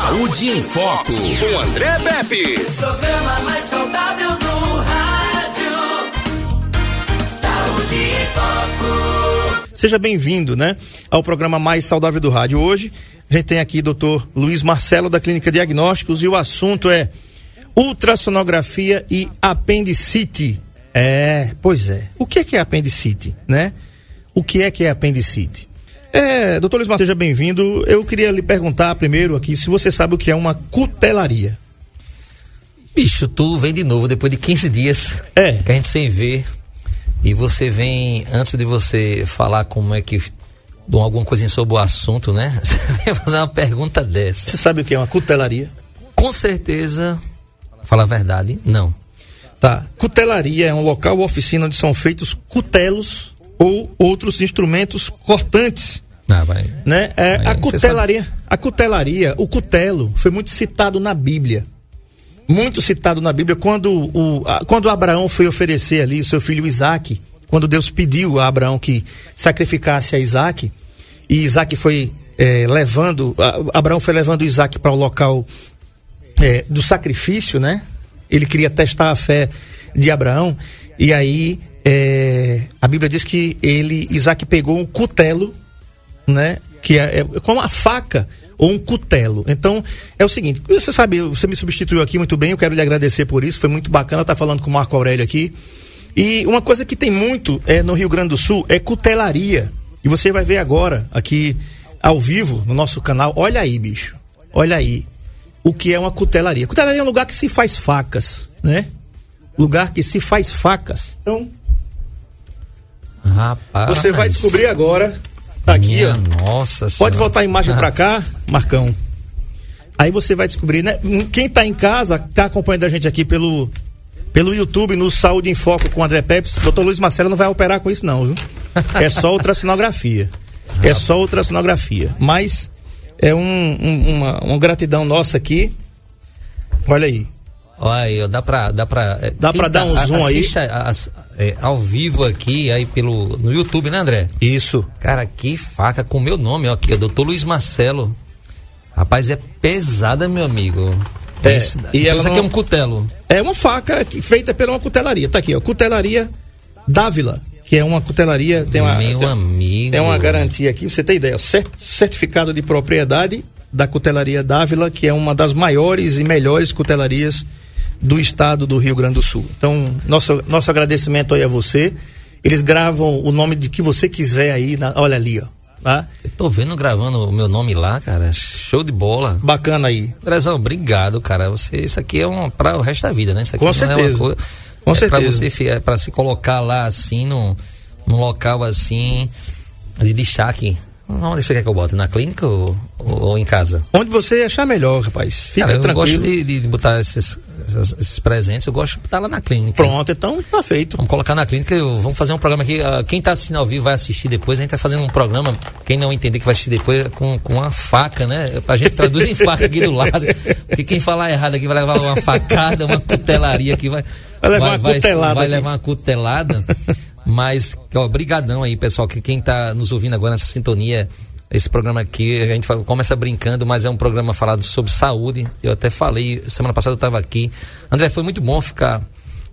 Saúde em Foco, com André Pepe. Programa mais saudável do rádio. Saúde em Foco. Seja bem-vindo, né, ao programa mais saudável do rádio. Hoje a gente tem aqui o doutor Luiz Marcelo da Clínica Diagnósticos e o assunto é ultrassonografia e apendicite. É, pois é. O que é que é apendicite, né? O que é que é apendicite? É, doutor Luiz Marcelo, seja bem-vindo. Eu queria lhe perguntar primeiro aqui se você sabe o que é uma cutelaria. Bicho, tu vem de novo depois de 15 dias É. que a gente sem ver. E você vem, antes de você falar como é que. alguma coisinha sobre o assunto, né? Você vem fazer uma pergunta dessa. Você sabe o que é uma cutelaria? Com certeza, fala a verdade, não. Tá. Cutelaria é um local ou oficina onde são feitos cutelos ou outros instrumentos cortantes, Ah, vai. né? É, Aí a cutelaria, a cutelaria, o cutelo foi muito citado na Bíblia. Muito citado na Bíblia quando o a- quando Abraão foi oferecer ali o seu filho Isaque, quando Deus pediu a Abraão que sacrificasse a Isaque, e Isaac foi eh, levando, a- Abraão foi levando Isaac para o local eh, do sacrifício, né? Ele queria testar a fé de Abraão, e aí eh, a Bíblia diz que ele, Isaac pegou um cutelo, né? Que é, é como uma faca ou um cutelo. Então, é o seguinte, você sabe, você me substituiu aqui muito bem, eu quero lhe agradecer por isso, foi muito bacana estar falando com o Marco Aurélio aqui. E uma coisa que tem muito é, no Rio Grande do Sul é cutelaria. E você vai ver agora, aqui ao vivo, no nosso canal. Olha aí, bicho. Olha aí. O que é uma cutelaria? Cutelaria é um lugar que se faz facas, né? Lugar que se faz facas. Então, Rapaz. você vai descobrir agora. Tá aqui, Minha ó. Nossa Pode Senhora. voltar a imagem pra cá, Marcão. Aí você vai descobrir, né? Quem tá em casa, tá acompanhando a gente aqui pelo pelo YouTube no Saúde em Foco com o André Pepes, doutor Luiz Marcelo não vai operar com isso não, viu? É só ultrassonografia. É só ultrassonografia. Mas é um, um- uma, uma gratidão nossa aqui. Olha aí. Olha aí, ó, dá pra. Dá pra, é, Dá pra dar um a- zoom aí? a- as- é, ao vivo aqui, aí pelo, no YouTube, né, André? Isso. Cara, que faca com meu nome, ó, aqui, ó, doutor Luiz Marcelo. Rapaz, é pesada, meu amigo. É, e então ela isso aqui é não- um cutelo. É uma faca feita por uma cutelaria. Tá aqui, ó. Cutelaria Dávila, que é uma cutelaria, tem uma meu tem, amigo. tem uma garantia aqui, você tem ideia, ó, cer- certificado de propriedade da cutelaria Dávila, que é uma das maiores e melhores cutelarias do estado do Rio Grande do Sul. Então, nosso nosso agradecimento aí a você. Eles gravam o nome de que você quiser aí, na- olha ali, ó. Tá? Eu tô vendo gravando o meu nome lá, cara. Show de bola. Bacana aí. Andrezão, obrigado, cara. Você, isso aqui é um para o resto da vida, né? Isso aqui Com não certeza. É coisa, Com é Pra certeza. você fi- é pra se colocar lá assim, num, num local assim, de destaque. Onde você quer que eu bote? Na clínica ou, ou, ou em casa? Onde você achar melhor, rapaz. Fica Cara, eu tranquilo. gosto de, de- botar esses, essas- esses presentes, eu gosto de botar lá na clínica. Pronto, então tá feito. Vamos colocar na clínica, eu- vamos fazer um programa aqui. ah, quem está assistindo ao vivo vai assistir depois. A gente tá fazendo um programa, quem não entender que vai assistir depois, é com, com uma faca, né? A gente traduz em faca aqui do lado. Porque quem falar errado aqui vai levar uma facada, uma cutelaria aqui. Vai, Vai levar uma cutelada Vai aqui. levar uma cutelada. Mas, ó, brigadão aí, pessoal, que quem está nos ouvindo agora nessa sintonia, esse programa aqui, a gente fala- começa brincando, mas é um programa falado sobre saúde. Eu até falei, semana passada eu estava aqui. André, foi muito bom ficar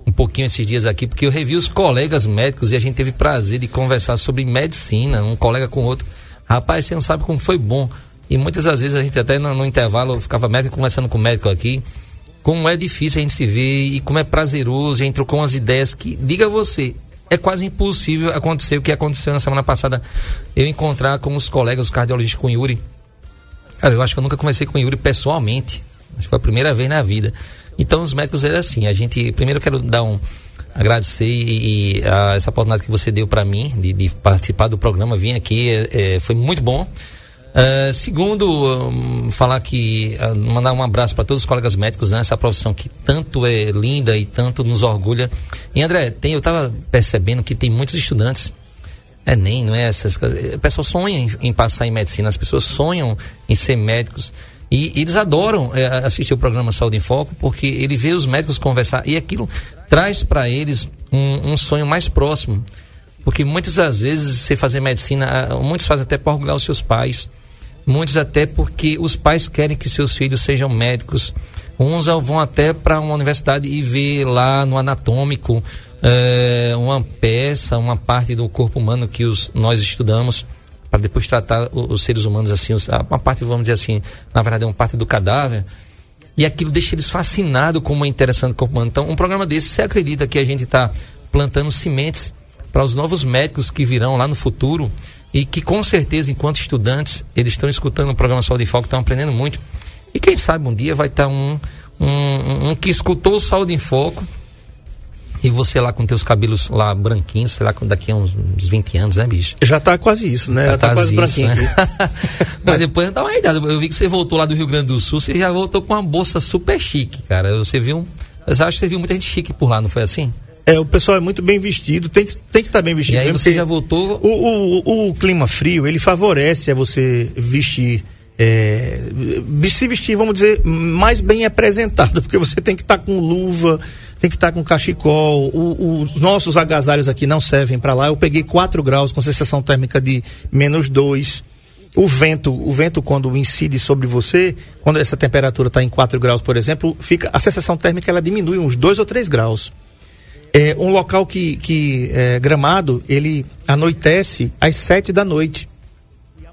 um pouquinho esses dias aqui, porque eu revi os colegas médicos e a gente teve prazer de conversar sobre medicina, um colega com outro. Rapaz, você não sabe como foi bom. E muitas das vezes a gente até no, no intervalo ficava médico conversando com o médico aqui. Como é difícil a gente se ver e como é prazeroso, a gente trocou umas ideias que, diga você, é quase impossível acontecer o que aconteceu na semana passada. Eu encontrar com os colegas, os cardiologistas, com o Yuri. Cara, eu acho que eu nunca conversei com o Yuri pessoalmente. Acho que foi a primeira vez na vida. Então, os médicos eram assim. A gente, primeiro eu quero dar um, agradecer e, e, a essa oportunidade que você deu para mim de, de participar do programa, vim aqui, é, é, foi muito bom. Uh, segundo, um, falar que uh, mandar um abraço para todos os colegas médicos nessa profissão que tanto é linda e tanto nos orgulha. E André, tem, eu estava percebendo que tem muitos estudantes é nem, não é essas coisas. O pessoal sonha em, em, passar em medicina, as pessoas sonham em ser médicos. E, e eles adoram é, assistir o programa Saúde em Foco, porque ele vê os médicos conversar e aquilo traz para eles um, um, sonho mais próximo. Porque muitas das vezes, você fazer medicina, muitos fazem até por orgulhar os seus pais. Muitos até porque os pais querem que seus filhos sejam médicos. Uns vão até para uma universidade e ver lá no anatômico é, uma peça, uma parte do corpo humano que os, nós estudamos para depois tratar os, seres humanos assim, uma parte, vamos dizer assim, na verdade é uma parte do cadáver. E aquilo deixa eles fascinados como é interessante o corpo humano. Então, um programa desse, você acredita que a gente está plantando sementes para os novos médicos que virão lá no futuro e que com certeza, enquanto estudantes, eles estão escutando o programa Saúde em Foco, estão aprendendo muito. E quem sabe um dia vai estar um, um, um, que escutou o Saúde em Foco e você lá com teus cabelos lá branquinhos, sei lá, daqui a uns, uns 20 anos, né, bicho? Já tá quase isso, né? Já tá, tá quase branquinho. Né? Mas depois dá uma idade. Eu vi que você voltou lá do Rio Grande do Sul, você já voltou com uma bolsa super chique, cara. Você viu. Eu acho que você viu muita gente chique por lá, não foi assim? É, o pessoal é muito bem vestido, tem que, tem que estar tá bem vestido. E aí você já voltou. O, o, o, clima frio, ele favorece a você vestir. É, se vestir, vamos dizer, mais bem apresentado, porque você tem que estar tá com luva, tem que estar tá com cachecol. O, os nossos agasalhos aqui não servem para lá. Eu peguei 4 graus com sensação térmica de menos 2. O vento, o vento quando incide sobre você, quando essa temperatura está em 4 graus, por exemplo, fica a sensação térmica ela diminui uns 2 ou 3 graus. É, um local que, que é, Gramado, ele anoitece às sete da noite.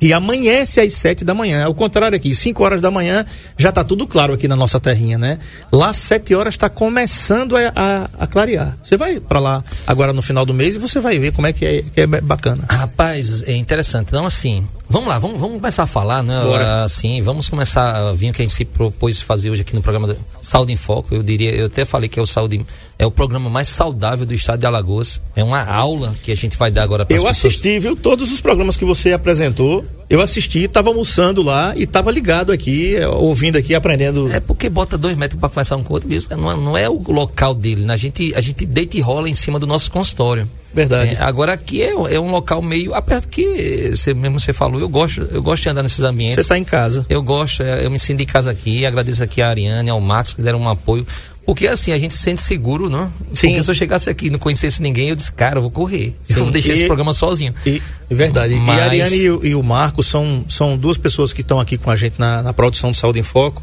E amanhece às sete da manhã. Ao contrário aqui, cinco horas da manhã já está tudo claro aqui na nossa terrinha, né? Lá sete horas está começando a, a, a, clarear. Você vai para lá agora no final do mês e você vai ver como é que é, que é bacana. Rapaz, é interessante. Então assim, vamos lá, vamos, vamos começar a falar, né? Bora. Assim, vamos começar a vir o que a gente se propôs fazer hoje aqui no programa Saúde em Foco. Eu diria, eu até falei que é o Saúde é o programa mais saudável do estado de Alagoas. É uma aula que a gente vai dar agora para Eu pessoas. assisti, viu, todos os programas que você apresentou. Eu assisti, estava almoçando lá e estava ligado aqui, é, ouvindo aqui, aprendendo. É porque bota dois metros para conversar um com o outro. Não, é, não é o local dele. Né? A, gente, a gente deita e rola em cima do nosso consultório. Verdade. É, agora aqui é, é, um local meio aperto que você mesmo você falou. Eu gosto, eu gosto de andar nesses ambientes. Você está em casa. Eu gosto, é, eu me sinto em casa aqui. Agradeço aqui a Ariane, ao Max que deram um apoio. Porque assim, a gente se sente seguro, não? Sim. Porque se eu chegasse aqui e não conhecesse ninguém, eu disse, cara, eu vou correr. Eu vou deixar e, esse programa sozinho. E, é verdade. Mas... E a Ariane e o, e o Marco são, são duas pessoas que estão aqui com a gente na, na produção de Saúde em Foco,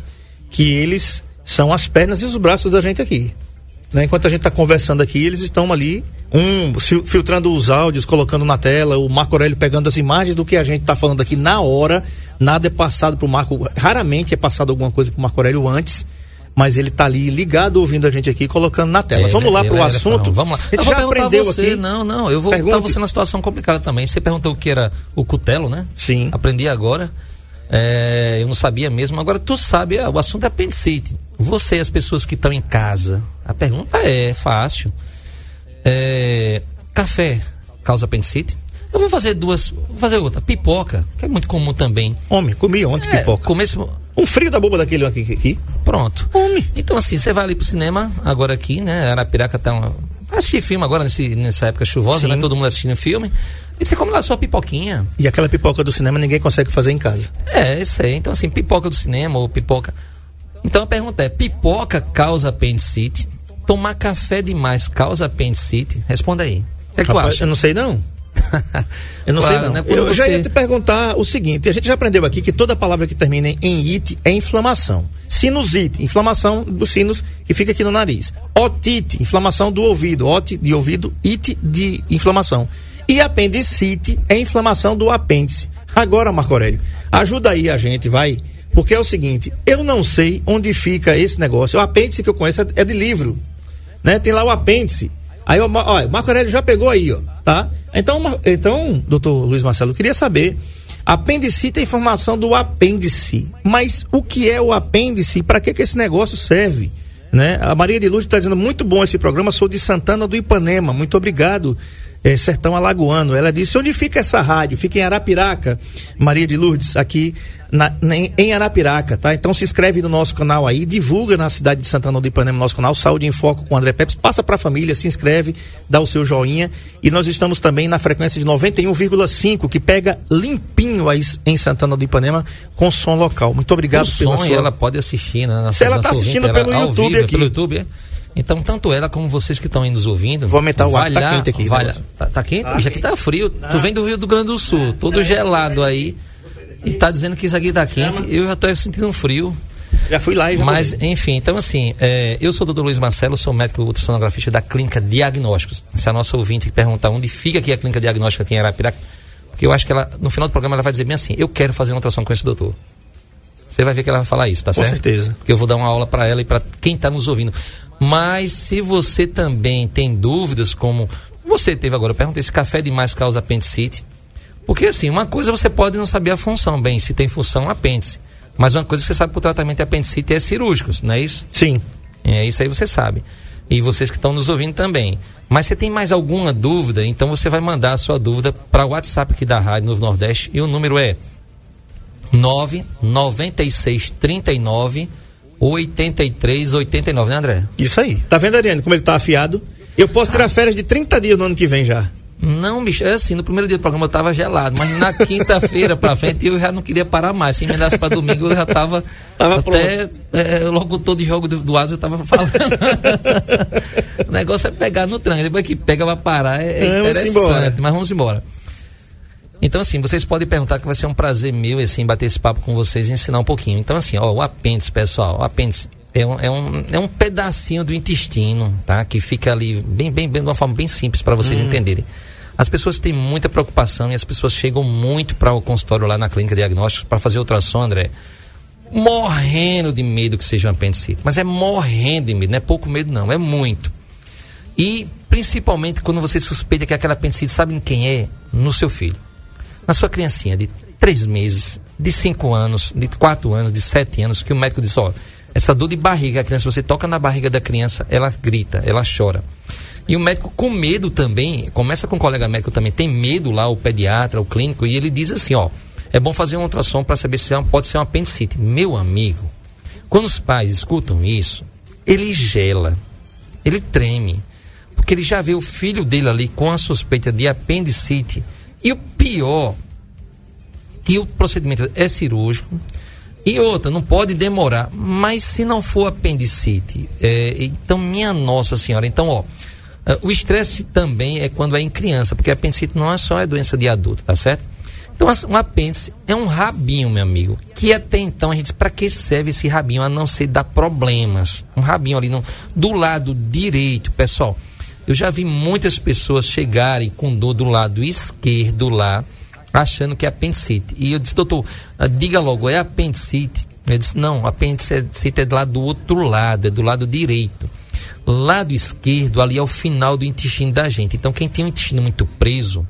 que eles são as pernas e os braços da gente aqui. Né? Enquanto a gente está conversando aqui, eles estão ali, um filtrando os áudios, colocando na tela, o Marco Aurélio pegando as imagens do que a gente está falando aqui na hora. Nada é passado para o Marco, raramente é passado alguma coisa para o Marco Aurélio antes mas ele está ali ligado ouvindo a gente aqui, colocando na tela. É, Vamos lá para o assunto. Vamos lá. Eu já aprendeu você, aqui. Não, não, eu vou Pergunte. botar você numa situação complicada também. Você perguntou o que era o cutelo, né? Sim. Aprendi agora. É, eu não sabia mesmo. Agora tu sabe, é, o assunto é apendicite. Você e as pessoas que estão em casa. A pergunta é fácil. É, café causa apendicite? Eu vou fazer duas. Vou fazer outra. Pipoca, que é muito comum também. Homem, comi ontem é, pipoca. Começo, um frio da boba daquele aqui. aqui. Pronto. Homem. Então, assim, você vai ali pro cinema, agora aqui, né? Arapiraca tá uma. Vai assistir filme agora nesse, nessa época chuvosa, Sim. né? Todo mundo assistindo filme. E você come lá sua pipoquinha. E aquela pipoca do cinema ninguém consegue fazer em casa. É, isso aí. Então, assim, pipoca do cinema ou pipoca. Então a pergunta é: pipoca causa apendicite? Tomar café demais causa apendicite? Responda aí. O que, é que Rapaz, tu acha? Eu não sei não. Eu não claro, sei não. Né? Eu você... já ia te perguntar o seguinte: a gente já aprendeu aqui que toda palavra que termina em it é inflamação. Sinusite, inflamação dos sinos que fica aqui no nariz. Otite, inflamação do ouvido. Ot de ouvido, it de inflamação. E apendicite é inflamação do apêndice. Agora, Marco Aurélio, ajuda aí a gente, vai. Porque é o seguinte, eu não sei onde fica esse negócio. O apêndice que eu conheço é de livro. Né? Tem lá o apêndice. Aí, ó, Marco Aurélio já pegou aí, ó, tá? Então, então, doutor Luiz Marcelo, eu queria saber, apendicite é informação do apêndice, mas o que é o apêndice e para que, que esse negócio serve? Né? A Maria de Luz está dizendo muito bom esse programa, sou de Santana do Ipanema, muito obrigado é, Sertão Alagoano. Ela disse: onde fica essa rádio? Fica em Arapiraca, Maria de Lourdes, aqui na, em Arapiraca, tá? Então se inscreve no nosso canal aí, divulga na cidade de Santana do Ipanema nosso canal, Saúde em Foco com André Pepes, passa para a família, se inscreve, dá o seu joinha. E nós estamos também na frequência de 91,5, que pega limpinho aí em Santana do Ipanema com som local. Muito obrigado o pela som, sua... ela pode assistir, né? Na, se ela está assistindo pelo YouTube vivo, aqui. Pelo YouTube, é? Então, tanto ela como vocês que estão aí nos ouvindo. Vou aumentar o ar, tá quente aqui. Vai tá, tá, quente? Tá, aqui tá frio. Não. Tu vem do Rio do Grande do Sul, todo gelado aí. E tá dizendo que isso aqui tá quente. Eu já tô sentindo um frio. Já fui lá e já Mas, enfim, então assim, é, eu sou o doutor Luiz Marcelo, sou médico ultrassonografista da Clínica Diagnósticos. Se a nossa ouvinte perguntar onde fica aqui a Clínica Diagnóstica aqui em Arapiraca, porque eu acho que ela, no final do programa, ela vai dizer bem assim, eu quero fazer uma ultrassom com esse doutor. Você vai ver que ela vai falar isso, tá Com certo? certeza. Porque eu vou dar uma aula para ela e para quem está nos ouvindo. Mas se você também tem dúvidas, como você teve agora, eu perguntei se café demais causa apendicite. Porque assim, uma coisa você pode não saber a função, bem, se tem função apêndice. Mas uma coisa que você sabe que o tratamento de apendicite é cirúrgico, não é isso? Sim. É isso aí você sabe. E vocês que estão nos ouvindo também. Mas você tem mais alguma dúvida? Então você vai mandar a sua dúvida para o WhatsApp aqui da Rádio Novo Nordeste e o número é 996 39 83 89, né, André? Isso aí. Tá vendo, Ariane, como ele tá afiado? Eu posso tirar férias de 30 dias no ano que vem já. Não, bicho, é assim, no primeiro dia do programa eu tava gelado, mas na quinta-feira pra frente eu já não queria parar mais. Se emendasse pra domingo eu já tava, Tava até é, logo todo jogo do, do Asa eu tava falando. o negócio é pegar no tranco, depois que pega pra parar é, é interessante, mas vamos embora. Então, assim, vocês podem perguntar que vai ser um prazer meu, assim, bater esse papo com vocês e ensinar um pouquinho. Então, assim, ó, o apêndice, pessoal, o apêndice é um, é um, é um pedacinho do intestino, tá? Que fica ali, bem, bem, bem de uma forma bem simples para vocês entenderem. As pessoas têm muita preocupação e as pessoas chegam muito para o consultório lá na clínica diagnóstica para fazer ultrassom, André, morrendo de medo que seja um apendicite. Mas é morrendo de medo, não é pouco medo, não, é muito. E principalmente quando você suspeita que aquela apendicite, sabe em quem é? No seu filho. Na sua criancinha de três meses, de cinco anos, de quatro anos, de sete anos, que o médico diz, ó, essa dor de barriga, a criança, você toca na barriga da criança, ela grita, ela chora. E o médico com medo também, começa com o colega médico também, tem medo lá, o pediatra, o clínico, e ele diz assim, ó, é bom fazer um ultrassom para saber se é um- pode ser um apendicite. Meu amigo, quando os pais escutam isso, ele gela, ele treme, porque ele já vê o filho dele ali com a suspeita de apendicite. E o pior, que o procedimento é cirúrgico. E outra, não pode demorar. Mas se não for apendicite, é, então, minha Nossa Senhora, então, ó, é, o estresse também é quando é em criança, porque a apendicite não é só é doença de adulto, tá certo? Então, assim, um apêndice é um rabinho, meu amigo, que até então a gente para que serve esse rabinho, a não ser dar problemas. Um rabinho ali no, do lado direito, pessoal. Eu já vi muitas pessoas chegarem com dor do lado esquerdo lá, achando que é apendicite. E eu disse, doutor, ah, diga logo, é apendicite? Ele disse, não, apendicite é do lado do outro lado, é do lado direito. Lado esquerdo, ali é o final do intestino da gente. Então, quem tem o intestino muito preso,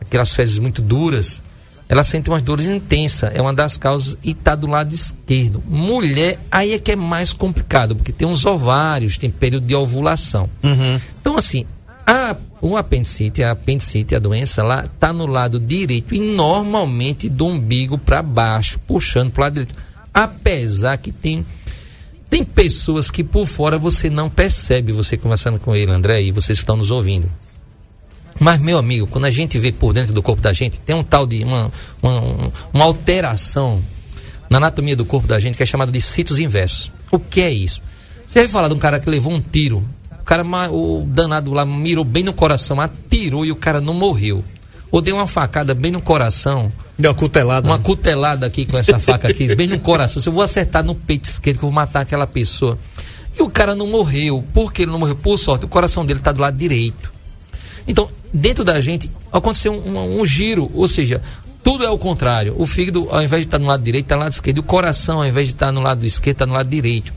aquelas fezes muito duras, ela sente umas dores intensas. É uma das causas e está do lado esquerdo. Mulher, aí é que é mais complicado, porque tem uns ovários, tem período de ovulação. Então, assim, a, o apendicite, a apendicite, a doença lá, está no lado direito e normalmente do umbigo para baixo, puxando para o lado direito. Apesar que tem tem pessoas que por fora você não percebe, você conversando com ele, André, e vocês que estão nos ouvindo. Mas, meu amigo, quando a gente vê por dentro do corpo da gente, tem um tal de uma, uma, uma alteração na anatomia do corpo da gente que é chamada de sítios inversos. O que é isso? Você vai falar de um cara que levou um tiro, o cara, o danado lá mirou bem no coração, atirou e o cara não morreu. Ou deu uma facada bem no coração, Deu uma cutelada. uma cutelada aqui com essa faca aqui, bem no coração. Se eu vou acertar no peito esquerdo, que eu vou matar aquela pessoa. E o cara não morreu. Por que ele não morreu? Por sorte, o coração dele está do lado direito. Então, dentro da gente, aconteceu um, um- um giro, ou seja, tudo é o contrário. O fígado, ao invés de estar no lado direito, está no lado esquerdo. O coração, ao invés de estar no lado esquerdo, está no lado direito.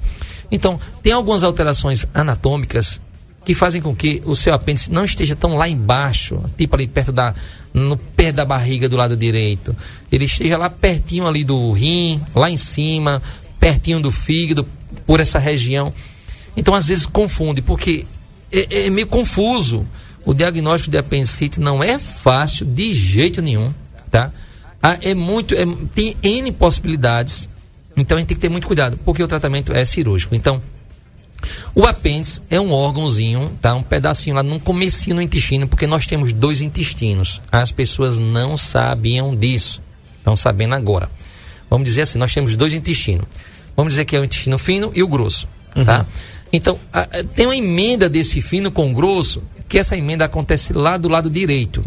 Então, tem algumas alterações anatômicas que fazem com que o seu apêndice não esteja tão lá embaixo, tipo ali perto da no pé da barriga do lado direito. Ele esteja lá pertinho ali do rim, lá em cima, pertinho do fígado, por essa região. Então, às vezes confunde, porque é, é meio confuso. O diagnóstico de apendicite não é fácil de jeito nenhum, tá? Ah, é muito, é- tem N possibilidades. Então a gente tem que ter muito cuidado, porque o tratamento é cirúrgico. Então, o apêndice é um órgãozinho, tá? Um pedacinho lá num comecinho no intestino, porque nós temos dois intestinos. As pessoas não sabiam disso. Estão sabendo agora. Vamos dizer assim, nós temos dois intestinos. Vamos dizer que é o intestino fino e o grosso, tá? Então, a- a- tem uma emenda desse fino com grosso, que essa emenda acontece lá do lado direito.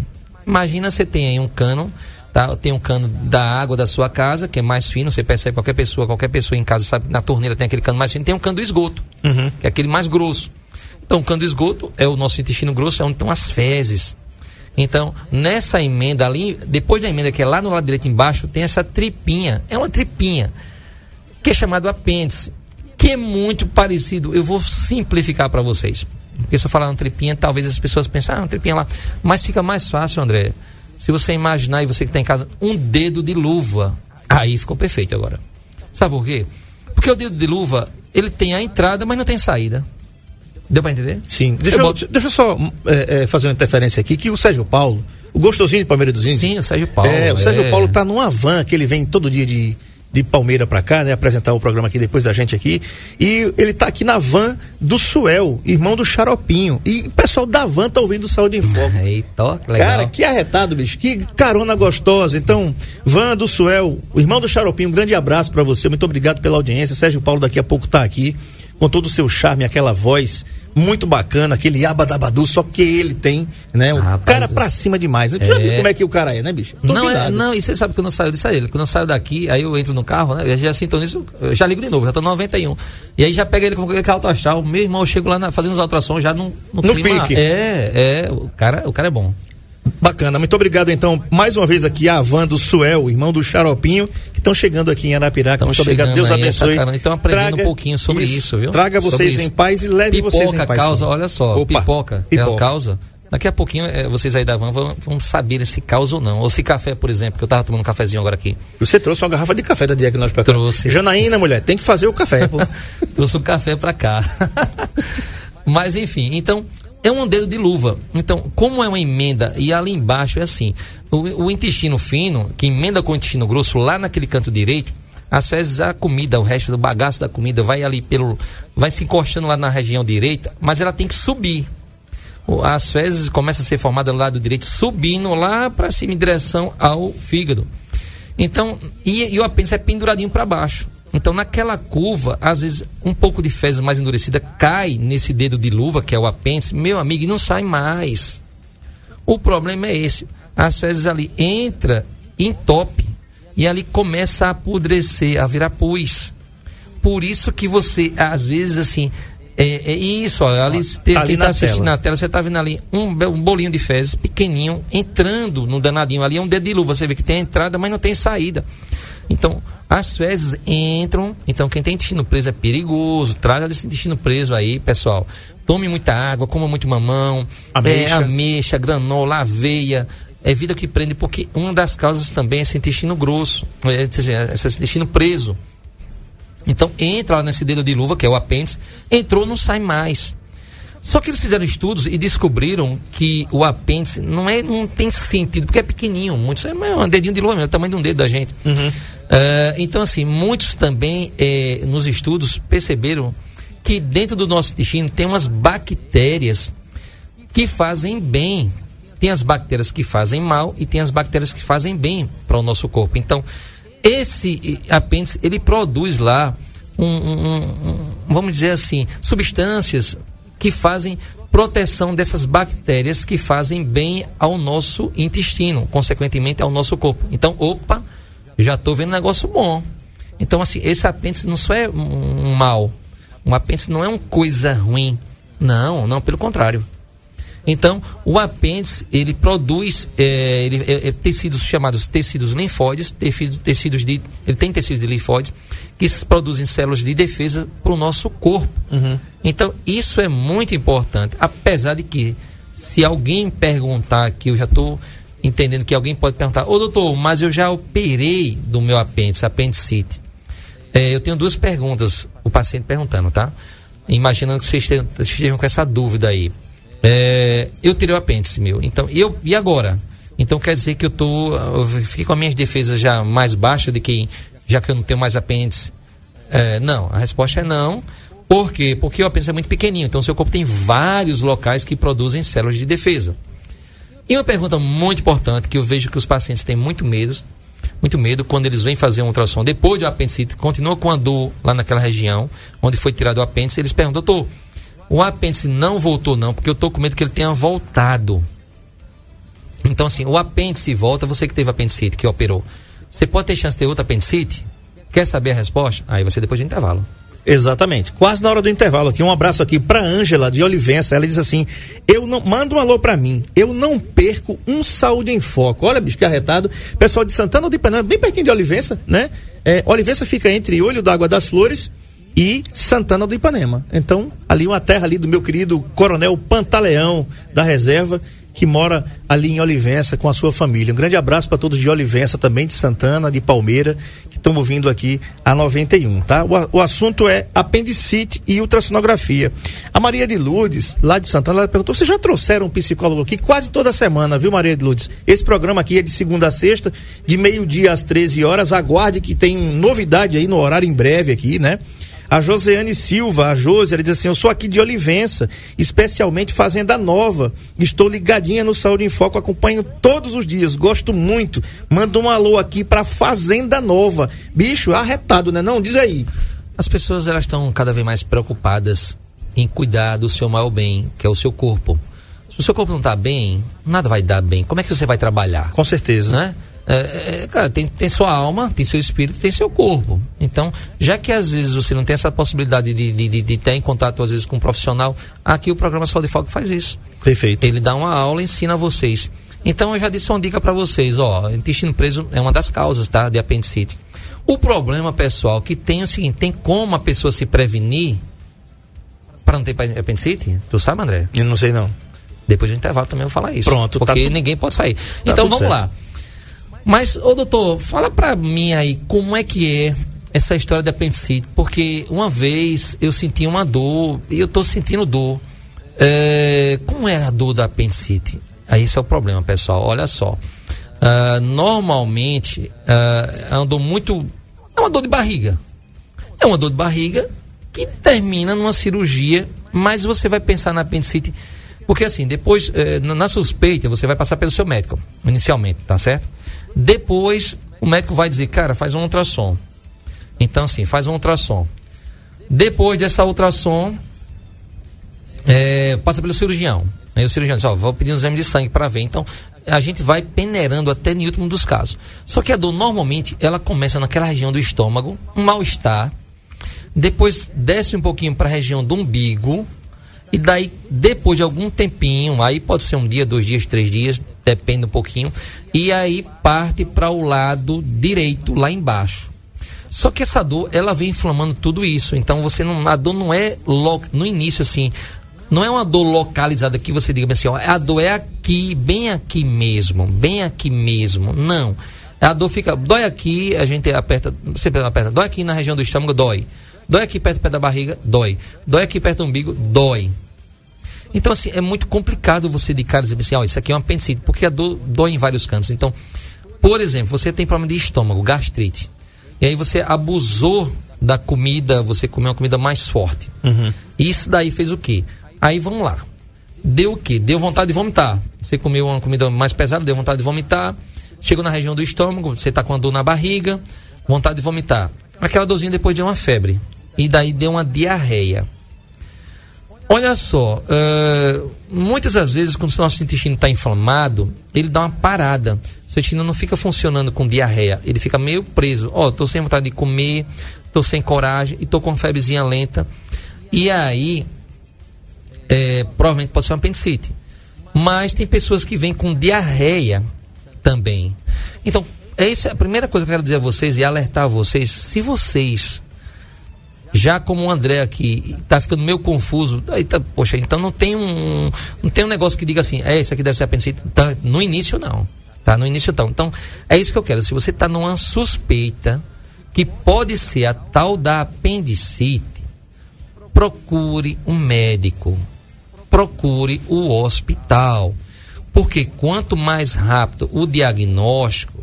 Imagina você tem aí um cano Tá? Tem um cano da água da sua casa, que é mais fino, você percebe qualquer pessoa, qualquer pessoa em casa sabe na torneira tem aquele cano mais fino, tem um cano do esgoto, Uhum. que é aquele mais grosso. Então, o cano do esgoto é o nosso intestino grosso, é onde estão as fezes. Então, nessa emenda ali, depois da emenda que é lá no lado direito embaixo, tem essa tripinha. É uma tripinha, que é chamado apêndice, que é muito parecido. Eu vou simplificar para vocês. Porque se eu falar uma tripinha, talvez as pessoas pensem, ah, uma tripinha lá. Mas fica mais fácil, André. Se você imaginar, e você que está em casa, um dedo de luva. Aí ficou perfeito agora. Sabe por quê? Porque o dedo de luva, ele tem a entrada, mas não tem saída. Deu para entender? Sim. Deixa eu, boto- deixa eu só é, é, fazer uma interferência aqui, que o Sérgio Paulo, o gostosinho de Palmeiras dos Índios. Sim, o Sérgio Paulo. é, o Sérgio é. Paulo tá numa van que ele vem todo dia de, de Palmeira pra cá, né? Apresentar o programa aqui depois da gente aqui. E ele tá aqui na van do Suel, irmão do Xaropinho. E o pessoal da van tá ouvindo o Saúde em Foco. Eita, legal. Cara, que arretado, bicho. Que carona gostosa. Então, Van do Suel, o irmão do Xaropinho, um grande abraço pra você. Muito obrigado pela audiência. Sérgio Paulo daqui a pouco tá aqui com todo o seu charme, aquela voz muito bacana, aquele abadabadu, só que ele tem, né? O Rapaz, cara pra cima demais. Né? Tu já é. viu como é que o cara é, né, bicho? Não, é, não, e você sabe que eu não saio disso aí. Quando eu saio daqui, aí eu entro no carro, né? Eu já sintonizo, eu já ligo de novo, já tô no 91. E aí já pega ele com aquele alto astral. Meu irmão, eu chego lá na- fazendo os ultrassons já no, no, No clima. pique. É, é, o cara, o cara é bom. Bacana, muito obrigado então, mais uma vez aqui a Van do Suel, irmão do Xaropinho, que estão chegando aqui em Arapiraca. Tão muito obrigado, Deus aí, abençoe. cara- então aprendendo um pouquinho sobre isso, viu? Traga Sobre vocês isso. em paz e leve vocês em Pipoca paz. causa, também. olha só, Opa, pipoca, é a causa. Daqui a pouquinho eh, vocês aí da van vão, vão saber se causa ou não. Ou se café, por exemplo, que eu tava tomando um cafezinho agora aqui. Você trouxe uma garrafa de café da Diagnóstico pra cá. Trouxe. Janaína, mulher, tem que fazer o café. Trouxe um café pra cá. Mas enfim, então é um dedo de luva. Então, como é uma emenda e ali embaixo é assim, o, o intestino fino que emenda com o intestino grosso lá naquele canto direito, às vezes a comida, o resto do bagaço da comida vai ali pelo, vai se encostando lá na região direita, mas ela tem que subir. As fezes começam a ser formadas do lado direito, subindo lá para cima em direção ao fígado. Então, e, e o apêndice é penduradinho para baixo. Então, naquela curva, às vezes, um pouco de fezes mais endurecida cai nesse dedo de luva, que é o apêndice, meu amigo, e não sai mais. O problema é esse. As fezes ali entra, entope, e ali começa a apodrecer, a virar pus. Por isso que você, às vezes, assim, é, é isso, ó, ali, tá quem na tá assistindo tela. na tela, você tá vendo ali um, um bolinho de fezes pequenininho entrando no danadinho ali, é um dedo de luva, você vê que tem entrada, mas não tem saída. Então, as fezes entram, então quem tem intestino preso é perigoso, traga desse intestino preso aí, pessoal. Tome muita água, coma muito mamão, Ameixa. é, ameixa, granola, aveia, é vida que prende, porque uma das causas também é esse intestino grosso, é, dizer, esse intestino preso. Então entra lá nesse dedo de luva, que é o apêndice, entrou, não sai mais. Só que eles fizeram estudos e descobriram que o apêndice não, é, não tem sentido, porque é pequenininho, muitos, é um dedinho de luva mesmo, o tamanho de um dedo da gente. Eh, então, assim, muitos também eh, nos estudos perceberam que dentro do nosso intestino tem umas bactérias que fazem bem. Tem as bactérias que fazem mal e tem as bactérias que fazem bem para o nosso corpo. Então, esse eh, apêndice, ele produz lá, um- um- um- vamos dizer assim, substâncias que fazem proteção dessas bactérias que fazem bem ao nosso intestino, consequentemente ao nosso corpo. Então, opa, já estou vendo um negócio bom. Então, assim, esse apêndice não só é um, mal. Um apêndice não é uma coisa ruim. Não, não, pelo contrário. Então, o apêndice, ele produz é, ele, é, é, tecidos chamados tecidos linfóides, tecidos, tecidos de, ele tem tecidos de linfóides que produzem células de defesa para o nosso corpo. Então, isso é muito importante. Apesar de que, se alguém perguntar, que eu já estou entendendo que alguém pode perguntar, ô doutor, mas eu já operei do meu apêndice, apendicite. É, eu tenho duas perguntas, o paciente perguntando, tá? Imaginando que vocês estejam com essa dúvida aí. É, eu tirei o apêndice meu, então, eu, e agora? Então quer dizer que eu tô, eu fiquei com as minhas defesas já mais baixas de que, já que eu não tenho mais apêndice? É, não, a resposta é não. Por quê? Porque o apêndice é muito pequenininho, então seu corpo tem vários locais que produzem células de defesa. E uma pergunta muito importante que eu vejo que os pacientes têm muito medo, muito medo quando eles vêm fazer um ultrassom depois do apendicite, continua com a dor lá naquela região onde foi tirado o apêndice, eles perguntam, doutor, o apêndice não voltou não, porque eu estou com medo que ele tenha voltado. Então, assim, o apêndice volta, você que teve apendicite, que operou. Você pode ter chance de ter outra apendicite? Quer saber a resposta? Aí você depois de intervalo. Exatamente. Quase na hora do intervalo aqui, um abraço aqui para Ângela de Olivença. Ela diz assim: "Eu não manda um alô para mim. Eu não perco um saúde em foco". Olha, bicho que arretado. Pessoal de Santana do Ipanema, bem pertinho de Olivença, né? É, Olivença fica entre Olho d'Água das Flores e Santana do Ipanema. Então, ali uma terra ali do meu querido Coronel Pantaleão da Reserva, que mora ali em Olivença com a sua família. Um grande abraço para todos de Olivença, também de Santana, de Palmeira, que estão ouvindo aqui a 91, tá? O, o assunto é apendicite e ultrassonografia. A Maria de Lourdes, lá de Santana, ela perguntou: vocês já trouxeram um psicólogo aqui quase toda semana, viu, Maria de Lourdes? Esse programa aqui é de segunda a sexta, de meio-dia às 13 horas. Aguarde que tem novidade aí no horário em breve aqui, né? A Joseane Silva, a Josi, ela diz assim: Eu sou aqui de Olivença, especialmente Fazenda Nova. Estou ligadinha no Saúde em Foco, acompanho todos os dias, gosto muito. Manda um alô aqui para Fazenda Nova. Bicho, arretado, né? Não, diz aí. As pessoas elas estão cada vez mais preocupadas em cuidar do seu maior bem, que é o seu corpo. Se o seu corpo não está bem, nada vai dar bem. Como é que você vai trabalhar? Com certeza. Né? É, é, cara, tem, tem sua alma, tem seu espírito, tem seu corpo. Então, já que às vezes você não tem essa possibilidade de, de, de, de ter em contato às vezes com um profissional, aqui o programa Saúde Foco faz isso. Perfeito. Ele dá uma aula, ensina vocês. Então eu já disse uma dica para vocês, ó, intestino preso é uma das causas, tá, de apendicite. O problema, pessoal, que tem é o seguinte, tem como a pessoa se prevenir para não ter apendicite? Tu sabe, André? Eu não sei não. Depois do intervalo também eu vou falar isso. Pronto, tá Porque tu- ninguém pode sair. Tá então vamos certo. lá. Mas, ô doutor, fala pra mim aí como é que é essa história de apendicite. Porque uma vez eu senti uma dor e eu tô sentindo dor. É, como é a dor da apendicite? Aí esse é o problema, pessoal. Olha só. Ah, normalmente ah, é dor muito. É uma dor de barriga. É uma dor de barriga que termina numa cirurgia, mas você vai pensar na apendicite. Porque assim, depois, na na suspeita, você vai passar pelo seu médico, inicialmente, tá certo? Depois, o médico vai dizer, cara, faz um ultrassom. Então, assim, faz um ultrassom. Depois dessa ultrassom, eh, passa pelo cirurgião. Aí o cirurgião diz, ó, vou pedir um exame de sangue para ver. Então, a gente vai peneirando até em último dos casos. Só que a dor, normalmente, ela começa naquela região do estômago, um mal-estar, depois desce um pouquinho para a região do umbigo, e daí, depois de algum tempinho, aí pode ser um dia, dois dias, três dias, depende um pouquinho, e aí parte para o lado direito, lá embaixo. Só que essa dor, ela vem inflamando tudo isso. Então você não, a dor não é lo, no início assim, não é uma dor localizada que você diga assim, ó, a dor é aqui, bem aqui mesmo, bem aqui mesmo. Não. A dor fica, dói aqui, a gente aperta, sempre aperta, dói aqui na região do estômago, dói. Dói aqui perto, perto da barriga, dói. Dói aqui perto do umbigo, dói. Então, assim, é muito complicado você de cara dizer assim, ó, isso aqui é um apendicite, porque a dor dói em vários cantos. Então, por exemplo, você tem problema de estômago, gastrite. E aí você abusou da comida, você comeu uma comida mais forte. Isso daí fez o quê? Aí vamos lá. Deu o quê? Deu vontade de vomitar. Você comeu uma comida mais pesada, deu vontade de vomitar. Chegou na região do estômago, você está com a dor na barriga, vontade de vomitar. Aquela dorzinha depois deu uma febre. E daí deu uma diarreia. Olha só, eh, muitas das vezes quando o nosso intestino está inflamado, ele dá uma parada. O seu intestino não fica funcionando com diarreia, ele fica meio preso. Ó, tô sem vontade de comer, tô sem coragem e tô com uma febrezinha lenta. E aí, eh, provavelmente pode ser uma apendicite. Mas tem pessoas que vêm com diarreia também. Então, essa é a primeira coisa que eu quero dizer a vocês e alertar vocês. Se vocês já como o André aqui tá ficando meio confuso, aí tá, poxa, então não tem um não tem um negócio que diga assim, é isso aqui deve ser apendicite. Tá, no início não, tá? No início não. Então, é isso que eu quero. Se você tá numa suspeita que pode ser a tal da apendicite, procure um médico. Procure o hospital. Porque quanto mais rápido o diagnóstico,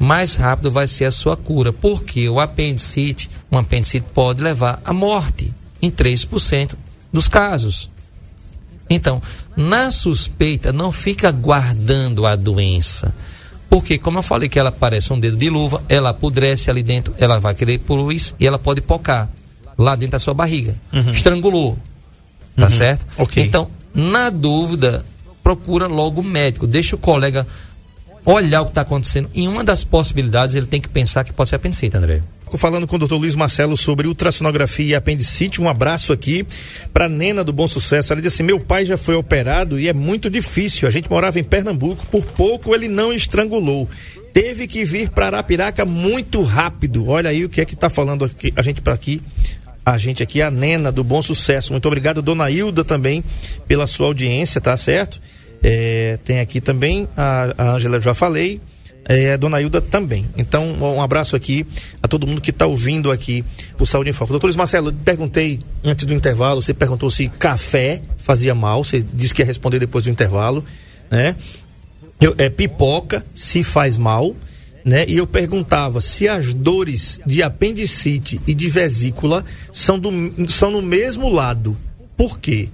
mais rápido vai ser a sua cura. Porque o apendicite, um apendicite pode levar à morte em 3% dos casos. Então, na suspeita, não fica guardando a doença. Porque, como eu falei que ela parece um dedo de luva, ela apodrece ali dentro, ela vai querer poluir e ela pode pocar lá dentro da sua barriga. Estrangulou. Tá certo? Ok. Então, na dúvida, procura logo o médico. Deixa o colega olhar o que está acontecendo. Em uma das possibilidades, ele tem que pensar que pode ser apendicite, André. Falando com o doutor Luiz Marcelo sobre ultrassonografia e apendicite, um abraço aqui para Nena do Bom Sucesso. Ela disse assim: Meu pai já foi operado e é muito difícil. A gente morava em Pernambuco, por pouco ele não estrangulou. Teve que vir para Arapiraca muito rápido. Olha aí o que é que está falando aqui, a gente para aqui. A gente aqui, a Nena do Bom Sucesso. Muito obrigado, dona Hilda, também, pela sua audiência, tá certo? É, tem aqui também, a, a Angela já falei é, a dona Hilda também. Então, um abraço aqui a todo mundo que está ouvindo aqui o Saúde em Foco. Doutor Marcelo, perguntei antes do intervalo, você perguntou se café fazia mal, você disse que ia responder depois do intervalo, né? Eu, é, pipoca se faz mal, né? E eu perguntava se as dores de apendicite e de vesícula são, do, são no mesmo lado. Por quê?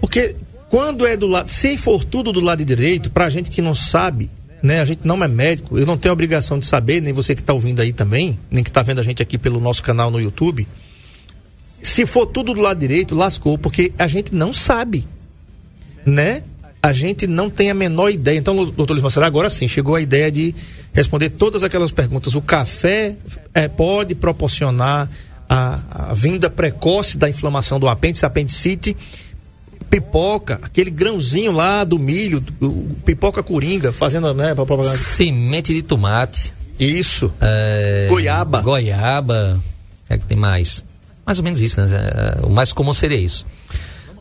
Porque quando é do lado, se for tudo do lado direito, para gente que não sabe, né? A gente não é médico, eu não tenho obrigação de saber, nem você que está ouvindo aí também, nem que está vendo a gente aqui pelo nosso canal no YouTube. Se for tudo do lado direito, lascou, porque a gente não sabe, né? A gente não tem a menor ideia. Então, doutor Luiz Marcelo, agora sim, chegou a ideia de responder todas aquelas perguntas. O café é, pode proporcionar a, a vinda precoce da inflamação do apêndice, apendicite, pipoca, aquele grãozinho lá do milho, do, pipoca coringa, fazendo, né, pra propaganda. Semente de tomate. Isso. É, goiaba. Goiaba. O que é que tem mais? Mais ou menos isso, né? É, o mais comum seria isso.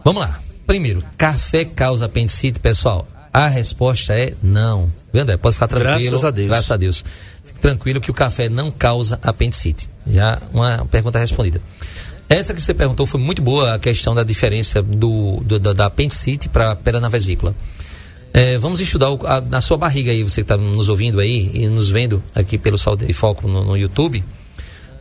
Vamos lá. Primeiro, café causa apendicite, pessoal? A resposta é não. Viu, André? Pode ficar tranquilo. Graças a Deus. Graças a Deus. Fique tranquilo que o café não causa apendicite. Já uma pergunta respondida. Essa que você perguntou foi muito boa, a questão da diferença do, do da, da apendicite para a perna vesícula. É, vamos estudar o, a, na sua barriga aí, você que está nos ouvindo aí e nos vendo aqui pelo Saúde e Foco no, no YouTube.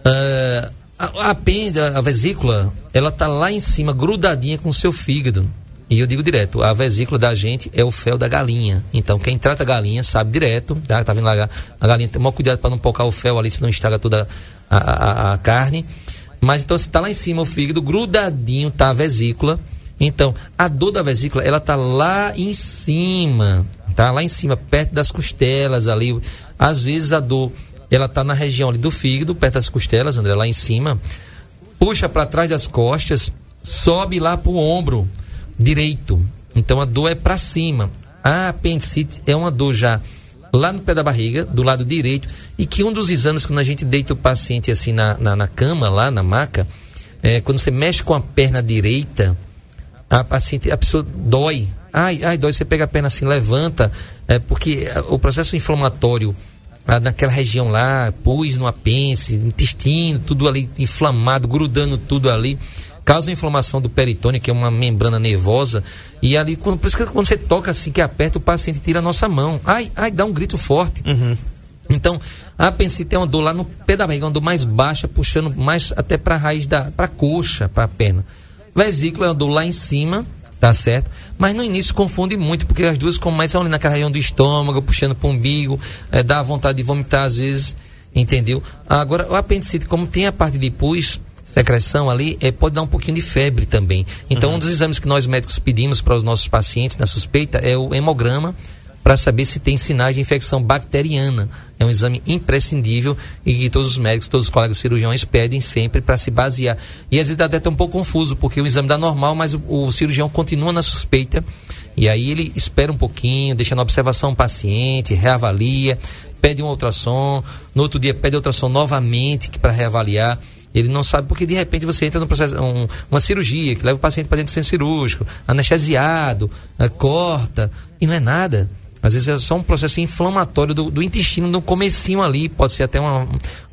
Uh, a, a, a vesícula, ela tá lá em cima, grudadinha com o seu fígado. E eu digo direto, a vesícula da gente é o fel da galinha. Então, quem trata a galinha sabe direto, tá? Tá vendo lá a galinha, tem maior cuidado para não pocar o fel ali, senão estraga toda a, a, a carne. Mas então, se está lá em cima o fígado, grudadinho tá a vesícula. Então, a dor da vesícula, ela tá lá em cima, tá lá em cima, perto das costelas ali. Às vezes a dor, ela tá na região ali do fígado, perto das costelas, André, lá em cima. Puxa para trás das costas, sobe lá pro ombro direito. Então a dor é para cima. A apendicite é uma dor já lá no pé da barriga, do lado direito, e que um dos exames, quando a gente deita o paciente assim na, na, na cama, lá na maca, é, quando você mexe com a perna direita, a paciente, a pessoa dói. Ai, ai, dói, você pega a perna assim, levanta, é, porque o processo inflamatório naquela região lá, pus no apêndice, intestino, tudo ali inflamado, grudando tudo ali causa inflamação do peritônio, que é uma membrana nervosa, e ali, quando, por isso que quando você toca assim, que aperta, o paciente tira a nossa mão. Ai, ai, dá um grito forte. Uhum. Então, a apendicite tem uma dor lá no pé da barriga, uma dor mais baixa, puxando mais até para a raiz da, para coxa, para a perna. Vesícula é uma dor lá em cima, tá certo? Mas no início confunde muito, porque as duas começam ali naquela região do estômago, puxando para o umbigo, é, dá vontade de vomitar às vezes, entendeu? Agora, o apendicite, como tem a parte de pus, secreção ali, é, pode dar um pouquinho de febre também. Então, uhum. um dos exames que nós médicos pedimos para os nossos pacientes na suspeita é o hemograma para saber se tem sinais de infecção bacteriana. É um exame imprescindível e que todos os médicos, todos os colegas cirurgiões pedem sempre para se basear. E às vezes dá até um pouco confuso, porque o exame dá normal, mas o, o, cirurgião continua na suspeita. E aí ele espera um pouquinho, deixa na observação o paciente, reavalia, pede um ultrassom, no outro dia pede ultrassom novamente para reavaliar. Ele não sabe porque de repente você entra no processo, um, uma cirurgia que leva o paciente para dentro do centro cirúrgico, anestesiado, uh, corta, e não é nada. Às vezes é só um processo inflamatório do, do intestino, no comecinho ali, pode ser até uma,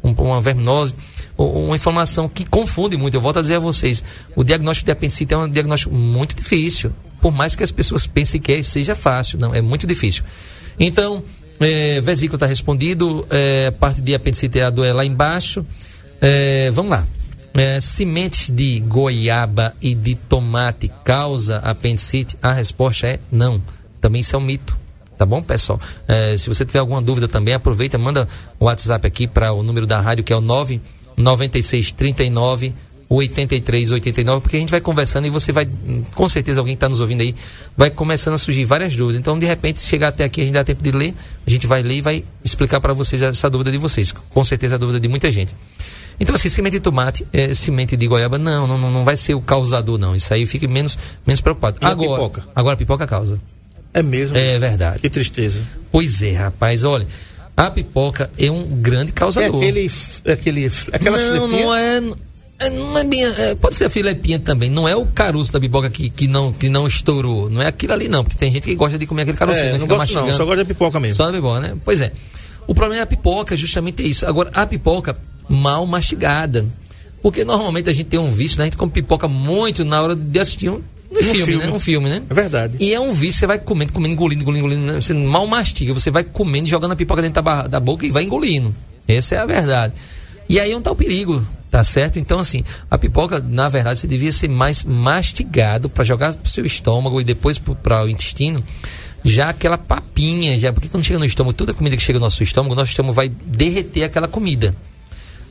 um, uma verminose, ou uma inflamação que confunde muito. Eu volto a dizer a vocês, o diagnóstico de apendicite é um diagnóstico muito difícil. Por mais que as pessoas pensem que seja fácil, não, é muito difícil. Então, é, vesícula está respondido, é, parte de apendicite é é lá embaixo. É, vamos lá. É, sementes de goiaba e de tomate causa apendicite? A resposta é não. Também isso é um mito. Tá bom, pessoal? É, se você tiver alguma dúvida também, aproveita, manda o WhatsApp aqui para o número da rádio que é o 99639 83, 89, porque a gente vai conversando e você vai, com certeza alguém que está nos ouvindo aí, vai começando a surgir várias dúvidas. Então, de repente, se chegar até aqui, a gente dá tempo de ler, a gente vai ler e vai explicar para vocês essa dúvida de vocês. Com certeza a dúvida de muita gente. Então, assim, semente de tomate, é, semente de goiaba, não, não, não vai ser o causador, não. Isso aí fique menos, menos preocupado. E a agora, pipoca? agora a pipoca causa. É mesmo? É verdade. Que tristeza. Pois é, rapaz, olha. A pipoca é um grande É causador. aquele. é aquele aquela não, filepinha? não é. é, Não é bem, é, pode ser a filepinha também. Não é o caroço da pipoca que, que, não, que não estourou. Não é aquilo ali, não. Porque tem gente que gosta de comer aquele carocinho, É, né? não Fica gosto não, só gosto da pipoca mesmo. Só da pipoca, né? Pois é. O problema é a pipoca, justamente isso. Agora, a pipoca mal mastigada. Porque normalmente a gente tem um vício, né? A gente come pipoca muito na hora de assistir um, um filme, filme. né? Um filme, né? É verdade. E é um vício, você vai comendo, comendo, engolindo, engolindo, engolindo. né? Você mal mastiga, você vai comendo, jogando a pipoca dentro da, barra- da boca e vai engolindo. Essa é a verdade. E aí onde tá o perigo, tá certo? Então, assim, a pipoca, na verdade, você devia ser mais mastigado para jogar pro seu estômago e depois para o intestino. Já aquela papinha, já, porque quando chega no estômago, toda comida que chega no nosso estômago, nosso estômago vai derreter aquela comida.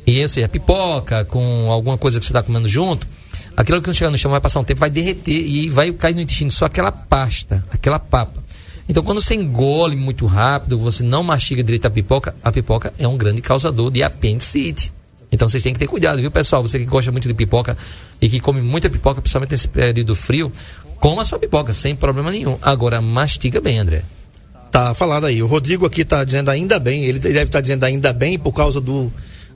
E ou seja, pipoca com alguma coisa que você está comendo junto, aquilo que quando chegar no estômago vai passar um tempo, vai derreter e vai cair no intestino só aquela pasta, aquela papa. Então, quando você engole muito rápido, você não mastiga direito a pipoca, a pipoca é um grande causador de apendicite. Então, vocês têm que ter cuidado, viu, pessoal? Você que gosta muito de pipoca e que come muita pipoca, principalmente nesse período frio, coma a sua pipoca sem problema nenhum. Agora, mastiga bem, André. Tá falado aí. O Rodrigo aqui tá dizendo ainda bem. Ele deve estar dizendo ainda bem por causa do,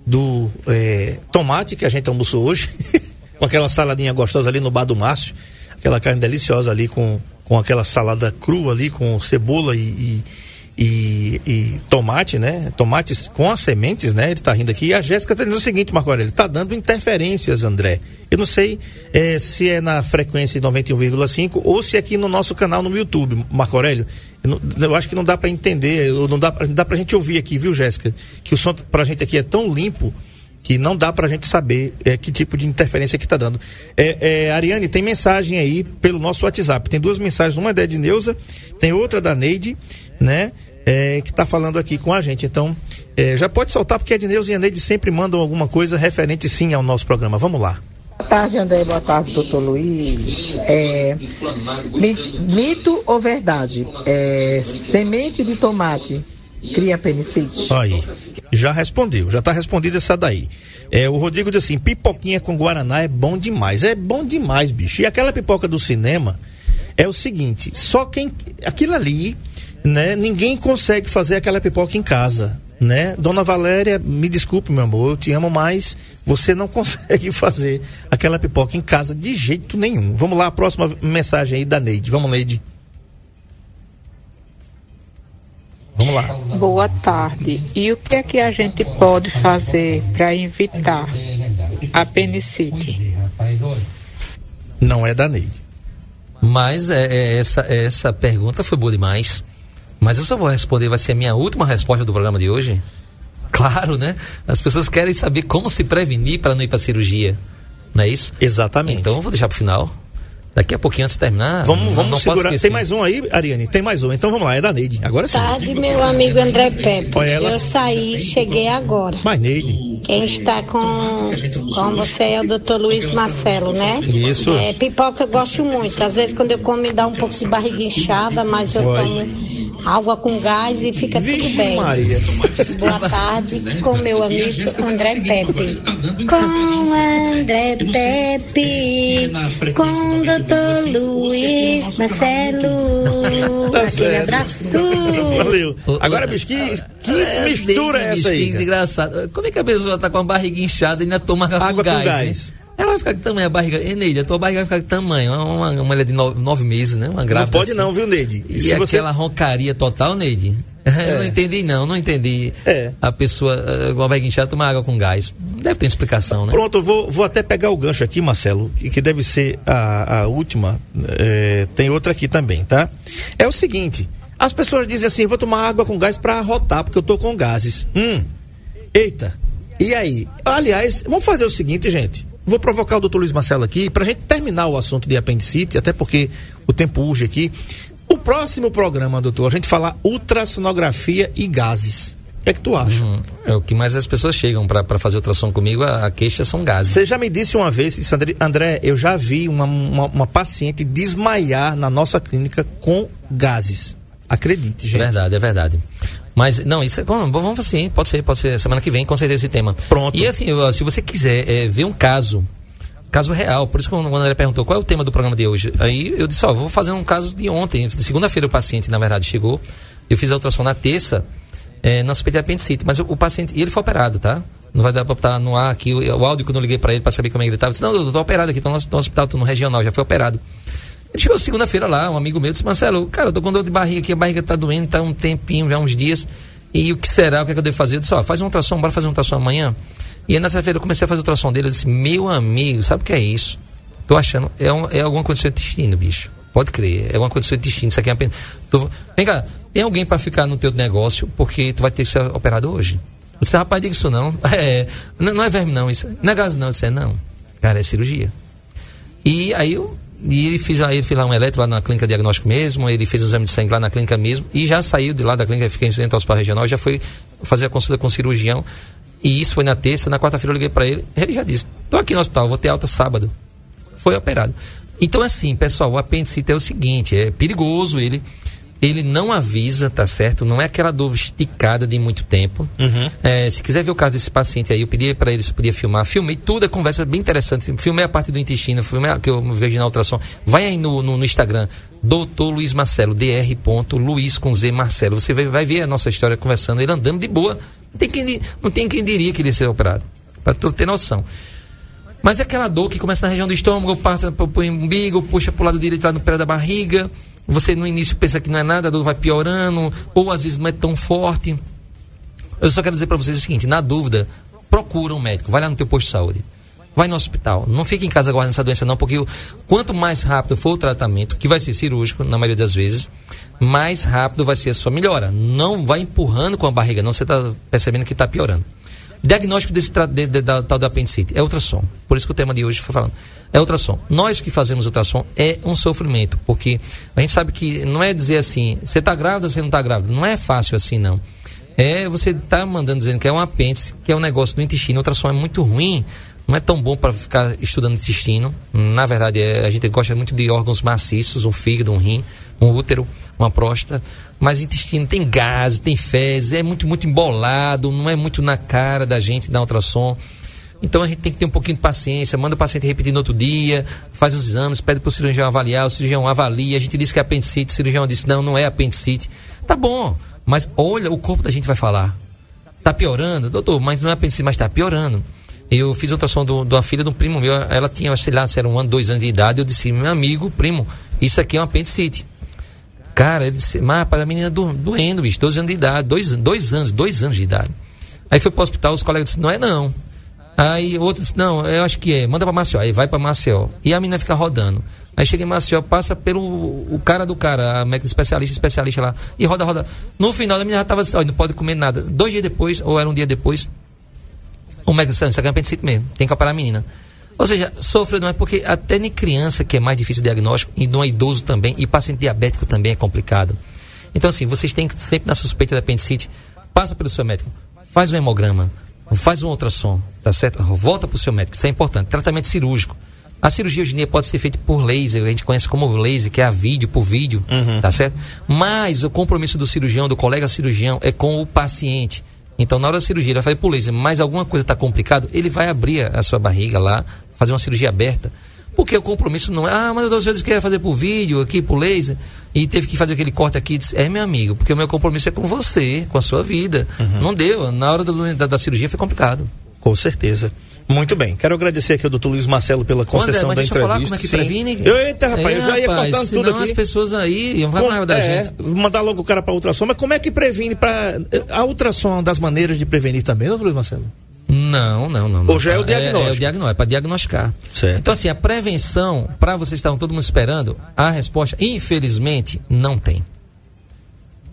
do é, tomate que a gente almoçou hoje. com aquela saladinha gostosa ali no bar do Márcio. Aquela carne deliciosa ali com, com aquela salada crua ali, com cebola e, e, e- e tomate, né? Tomates com as sementes, né? Ele tá rindo aqui. E a Jéssica tá dizendo o seguinte, Marco Aurélio, tá dando interferências, André. Eu não sei eh, se é na frequência 91,5 ou se é aqui no nosso canal no YouTube, Marco Aurélio. Eu, não- eu acho que não dá para entender, não dá, não dá pra gente ouvir aqui, viu, Jéssica? Que o som pra gente aqui é tão limpo que não dá pra gente saber eh, que tipo de interferência que tá dando. É, é, Ariane, tem mensagem aí pelo nosso WhatsApp. Tem duas mensagens, uma é da Edneuza, tem outra da Neide, né? É, que tá falando aqui com a gente. Então, é, já pode soltar, porque a Edneuza e a Neide sempre mandam alguma coisa referente sim ao nosso programa. Vamos lá. Boa tarde, André. Boa tarde, doutor Luiz. É, mit- mito ou verdade? É, semente de tomate cria penicite? Aí. Já respondeu, já tá respondido essa daí. É, o Rodrigo diz assim: pipoquinha com Guaraná é bom demais. É bom demais, bicho. E aquela pipoca do cinema é o seguinte: só quem. Aquilo ali, né? Ninguém consegue fazer aquela pipoca em casa. Né? Dona Valéria, me desculpe, meu amor, eu te amo, mas você não consegue fazer aquela pipoca em casa de jeito nenhum. Vamos lá, a próxima mensagem aí da Neide. Vamos, Neide. Vamos lá. Boa tarde. E o que é que a gente pode fazer para evitar a penicite? Não é da Neide. Mas é, é, essa, essa pergunta foi boa demais. Mas eu só vou responder, vai ser a minha última resposta do programa de hoje. Claro, né? As pessoas querem saber como se prevenir para não ir para cirurgia. Não é isso? Exatamente. Então eu vou deixar pro final. Daqui a pouquinho antes de terminar. Vamos, não, vamos não segurar. Tem mais um aí, Ariane? Tem mais um. Então vamos lá, é da Neide. Agora sim. Tarde, meu amigo André Pepe. Olha ela. Eu saí, cheguei agora. Mais Neide. Quem está com, com você é o doutor Luiz Marcelo, né? Isso. É, pipoca eu gosto muito. Às vezes quando eu como me dá um pouco de barriga inchada, mas eu tomo água com gás e fica tudo Vixe bem. Maria. Boa tarde com meu amigo André Pepe. Com André Pepe. Com o doutor Luiz Marcelo. Tá Aquele abraço. Valeu. Agora, bicho, que, que É, mistura é essa aí? que engraçado. Como é que a pessoa tá com a barriga inchada e ainda toma água, com com gás? gás. Ela vai ficar que tamanho a barriga. Ei, Neide, a tua barriga vai ficar que tamanho. Uma, uma mulher de nove, nove meses, né? Uma Não grávida. pode assim. não, viu, Neide? E você- aquela roncaria total, Neide? Eu não entendi, não, não entendi. É. A pessoa eh, a barriga inchada tomar água com gás. Deve ter explicação, né? Pronto, eu vou, vou até pegar o gancho aqui, Marcelo, que, que deve ser a, a última. É, tem outra aqui também, tá? É o seguinte: as pessoas dizem assim, vou tomar água com gás pra arrotar, porque eu tô com gases. Hum, eita. E aí? Aliás, vamos fazer o seguinte, gente. Vou provocar o doutor Luiz Marcelo aqui pra gente terminar o assunto de apendicite, até porque o tempo urge aqui. O próximo programa, doutor, a gente falar ultrassonografia e gases. O que é que tu acha? Hum, é o que mais as pessoas chegam para fazer ultrassom comigo, a, a queixa são gases. Você já me disse uma vez, disse, André, André, eu já vi uma, uma, uma paciente desmaiar na nossa clínica com gases. Acredite, gente. Verdade, é verdade. Mas, não, isso é. Bom, vamos assim, pode ser, pode ser. Semana que vem, com certeza, esse tema. Pronto. E assim, se você quiser é, ver um caso, caso real, por isso que quando ele perguntou qual é o tema do programa de hoje, aí eu disse, ó, vou fazer um caso de ontem. Segunda-feira o paciente, na verdade, chegou. Eu fiz a ultrassom na terça, é, na suspeita de apendicite, mas o, o paciente. E ele foi operado, tá? Não vai dar pra botar no ar aqui o, o áudio quando eu liguei pra ele pra saber como é que ele tava. Disse, não, eu tô operado aqui, tô no, no hospital, tô no regional, já foi operado. Ele chegou segunda-feira lá, um amigo meu disse, Marcelo, cara, eu tô com dor de barriga aqui, a barriga tá doendo, tá um tempinho, já uns dias. E o que será? O que, é que eu devo fazer? Eu disse, ó, faz um ultrassom, bora fazer um ultrassom amanhã. E aí, nessa feira eu comecei a fazer o ultrassom dele, eu disse, meu amigo, sabe o que é isso? Tô achando, é, um, é alguma condição de intestino, bicho. Pode crer, é alguma condição de intestino, isso aqui é apenas... Tô... Vem cá, tem alguém para ficar no teu negócio porque tu vai ter que ser operado hoje? Eu disse, rapaz, diga isso não. É, não, não é verme não, isso. Não é gás não. Eu disse, é não. Cara, é cirurgia. E aí eu e ele fez, ele fez lá um eletro lá na clínica diagnóstico mesmo, ele fez um exame de sangue lá na clínica mesmo e já saiu de lá da clínica, fiquei dentro do hospital regional, já foi fazer a consulta com o cirurgião. E isso foi na terça, na quarta-feira eu liguei para ele, ele já disse: "Tô aqui no hospital, vou ter alta sábado". Foi operado. Então assim, pessoal, o apendicite é o seguinte, é perigoso ele ele não avisa, tá certo? Não é aquela dor esticada de muito tempo. É, se quiser ver o caso desse paciente aí, eu pedi para ele se podia filmar. Filmei tudo, a conversa é bem interessante. Filmei a parte do intestino, filmei a que eu vejo na ultrassom. Vai aí no, no, no Instagram, Doutor Luiz Marcelo, dr. Luiz com Z Marcelo. Você vai, vai ver a nossa história conversando, ele andando de boa. Não tem quem, não tem quem diria que ele ia ser operado. Para tu ter noção. Mas é aquela dor que começa na região do estômago, passa pro, pro umbigo, puxa pro lado direito lá no pé da barriga. Você no início pensa que não é nada, a dor vai piorando, ou às vezes não é tão forte. Eu só quero dizer para vocês o seguinte: na dúvida, procura um médico, vai lá no teu posto de saúde. Vai no hospital. Não fique em casa guardando essa doença, não, porque quanto mais rápido for o tratamento, que vai ser cirúrgico, na maioria das vezes, mais rápido vai ser a sua melhora. Não vai empurrando com a barriga, não. Você está percebendo que está piorando. Diagnóstico desse de- de- da, tal da apendicite é ultrassom. Por isso que o tema de hoje foi falando. É ultrassom. Nós que fazemos ultrassom é um sofrimento, porque a gente sabe que não é dizer assim, você está grávida ou você não está grávida. Não é fácil assim, não. É você tá mandando dizendo que é um apêndice, que é um negócio do intestino. Ultrassom é muito ruim, não é tão bom para ficar estudando intestino. Na verdade, é- a gente gosta muito de órgãos maciços, um fígado, um rim, um útero, uma próstata. Mas intestino tem gases, tem fezes, é muito, muito embolado, não é muito na cara da gente dar ultrassom. Então a gente tem que ter um pouquinho de paciência, manda o paciente repetir no outro dia, faz os exames, pede para o cirurgião avaliar, o cirurgião avalia, a gente disse que é apendicite, o cirurgião disse não, não é apendicite. Tá bom, mas olha, o corpo da gente vai falar. Tá piorando? Doutor, mas não é apendicite, mas tá piorando. Eu fiz ultrassom do- de uma filha de um primo meu, ela tinha, sei lá, se era um ano, dois anos de idade, eu disse, meu amigo, primo, isso aqui é um apendicite. Cara, ele disse, mas rapaz, a menina do, doendo, bicho, 12 anos de idade, dois, dois anos, dois anos de idade. Aí foi pro hospital, os colegas disseram, não é não. Aí outro disse, não, eu acho que é, manda pra Maceió. Aí vai pra Maceió. E a menina fica rodando. Aí chega em Maceió, passa pelo o cara do cara, a médica especialista, especialista lá, e roda, roda. No final, a menina já tava "Olha, não pode comer nada. Dois dias depois, ou era um dia depois, o médico disse, "Não, isso aqui é apendicite mesmo, tem que operar a menina. Ou seja, sofre não é porque até em criança, que é mais difícil o diagnóstico, e não é idoso também, e paciente diabético também é complicado. Então, assim, vocês têm que sempre na suspeita da apendicite, passa pelo seu médico, faz um hemograma, faz um ultrassom, tá certo? Volta para o seu médico, isso é importante. Tratamento cirúrgico. A cirurgia hoje em dia pode ser feita por laser, a gente conhece como laser, que é a vídeo por vídeo, tá certo? Mas o compromisso do cirurgião, do colega cirurgião, é com o paciente. Então, na hora da cirurgia, ele vai fazer por laser, mas alguma coisa está complicado, ele vai abrir a sua barriga lá, fazer uma cirurgia aberta. Porque o compromisso não é, ah, mas eu disse que ia fazer por vídeo, aqui por laser, e teve que fazer aquele corte aqui. Disse, é, meu amigo, porque o meu compromisso é com você, com a sua vida. Não deu, na hora do- da, da cirurgia foi complicado. Com certeza. Muito bem. Quero agradecer aqui ao doutor Luiz Marcelo pela concessão mas da deixa eu falar entrevista. como é que Sim. previne. Eu, eita, rapaz, É, eu já ia rapaz, contando tudo aqui. as pessoas aí iam falar Com- da é, gente. mandar logo o cara para ultrassom, mas como é que previne para a ultrassom é uma das maneiras de prevenir também, doutor Luiz Marcelo? Não, não, não. Ou já é o É, diagnóstico? É, o diagnóstico, é para diagnosticar. Certo. Então, assim, a prevenção, para vocês que estavam todo mundo esperando, a resposta, infelizmente, não tem.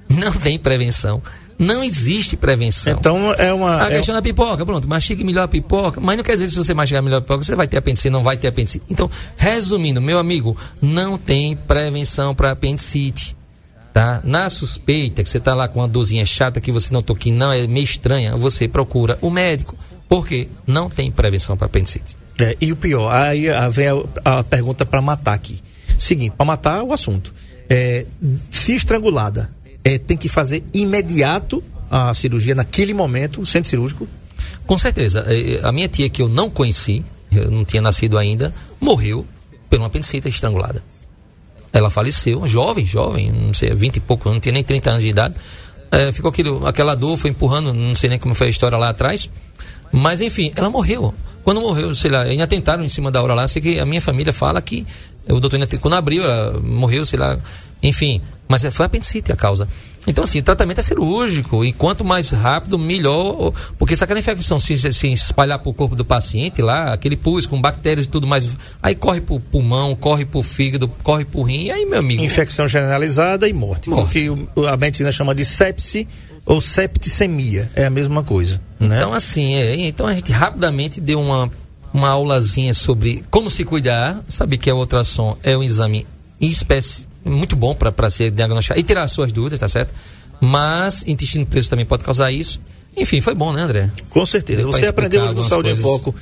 Não tem prevenção. Não existe prevenção. Então é uma A é- questão da pipoca, pronto, mastigue melhor a pipoca, mas não quer dizer que se você mastigar melhor a pipoca, você vai ter apendicite, não vai ter apendicite. Então, resumindo, meu amigo, não tem prevenção para apendicite. tá? Na suspeita que você tá lá com uma dorzinha chata que você notou que não é meio estranha, você procura o médico, porque não tem prevenção para apendicite. É, e o pior, aí vem a, a pergunta para matar aqui. Seguinte, para matar o assunto. É, se estrangulada, é, tem que fazer imediato a cirurgia naquele momento, centro cirúrgico? Com certeza. É, A minha tia, que eu não conheci, eu não tinha nascido ainda, morreu por uma apendicite estrangulada. Ela faleceu, jovem, jovem, não sei, 20 e pouco, não tinha nem 30 anos de idade. É, ficou aquilo, aquela dor, foi empurrando, não sei nem como foi a história lá atrás. Mas enfim, ela morreu. Quando morreu, sei lá, ainda tentaram em cima da hora lá, sei que a minha família fala que o doutor ainda, quando abriu, ela morreu, sei lá, enfim. Mas foi apendicite a causa. Então, assim, o tratamento é cirúrgico. E quanto mais rápido, melhor. Porque se aquela infecção se, se espalhar para o corpo do paciente lá, aquele pus com bactérias e tudo mais, aí corre para o pulmão, corre para o fígado, corre para o rim, e aí, meu amigo. Infecção generalizada e morte. Morte. Porque o- a medicina chama de sepse ou septicemia. É a mesma coisa. Né? Então, assim, é, então a gente rapidamente deu uma, uma aulazinha sobre como se cuidar, saber que a ultrassom é um exame espécie muito bom para ser diagnosticado e tirar as suas dúvidas, tá certo? Mas intestino preso também pode causar isso. Enfim, foi bom, né, André? Com certeza. Você aprendeu no Saúde em Foco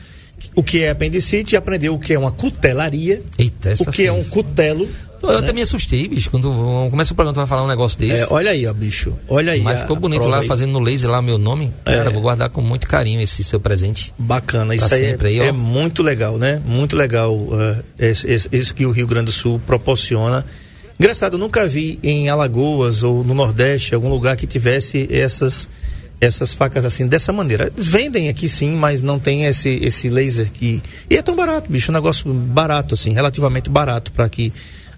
o que é apendicite e aprendeu o que é uma cutelaria, Eita, essa o que é um cutelo. Eu até me assustei, bicho, quando começa o programa, tu vai falar um negócio desse. É, olha aí, ó, bicho. Olha aí. Mas ficou bonito lá, aí. fazendo no laser lá meu nome. Cara, vou guardar com muito carinho esse seu presente. Bacana, isso aí, sempre aí, é, é muito legal, né? Muito legal uh, isso que o Rio Grande do Sul proporciona. Engraçado, eu nunca vi em Alagoas ou no Nordeste algum lugar que tivesse essas essas facas assim dessa maneira. Vendem aqui sim, mas não tem esse esse laser que e é tão barato, bicho, um negócio barato assim, relativamente barato para que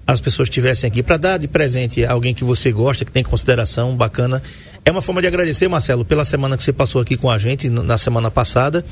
as pessoas tivessem aqui para dar de presente a alguém que você gosta, que tem consideração, bacana. É uma forma de agradecer, Marcelo, pela semana que você passou aqui com a gente na semana passada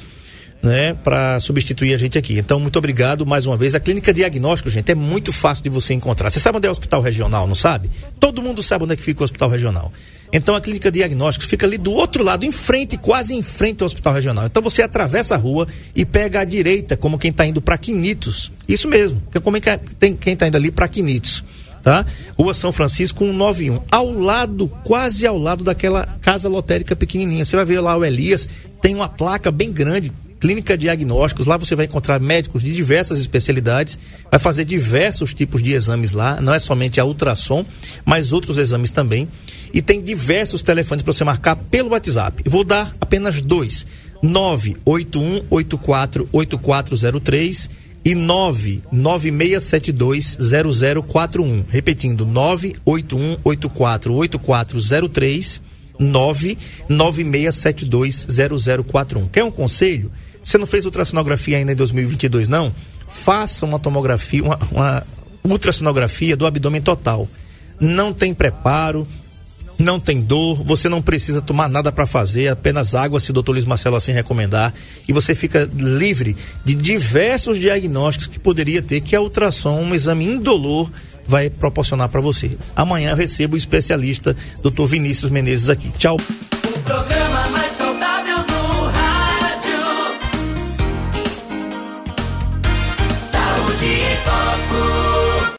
né, para substituir a gente aqui. Então, muito obrigado mais uma vez. A clínica diagnóstico, gente, é muito fácil de você encontrar. Você sabe onde é o hospital regional, não sabe? Todo mundo sabe onde é que fica o hospital regional. Então, a clínica diagnóstico fica ali do outro lado, em frente, quase em frente ao hospital regional. Então, você atravessa a rua e pega à direita, como quem está indo para Quinitos. Isso mesmo, é como tem- quem está indo ali para Quinitos. Tá? Rua São Francisco 191, ao lado, quase ao lado daquela casa lotérica pequenininha. Você vai ver lá o Elias, tem uma placa bem grande, Clínica Diagnósticos. Lá você vai encontrar médicos de diversas especialidades, vai fazer diversos tipos de exames lá, não é somente a ultrassom, mas outros exames também. E tem diversos telefones para você marcar pelo WhatsApp. Eu Vou dar apenas dois: 981848403 e 996720041. Repetindo, 981848403 996720041. Quer um conselho? Você não fez ultrassonografia ainda em 2022, não? Faça uma tomografia, uma, uma ultrassonografia do abdômen total. Não tem preparo, não tem dor, você não precisa tomar nada para fazer, apenas água, se o doutor Luiz Marcelo assim recomendar, e você fica livre de diversos diagnósticos que poderia ter, que a ultrassom, um exame indolor, vai proporcionar para você. Amanhã eu recebo o especialista, doutor Vinícius Menezes aqui. Tchau.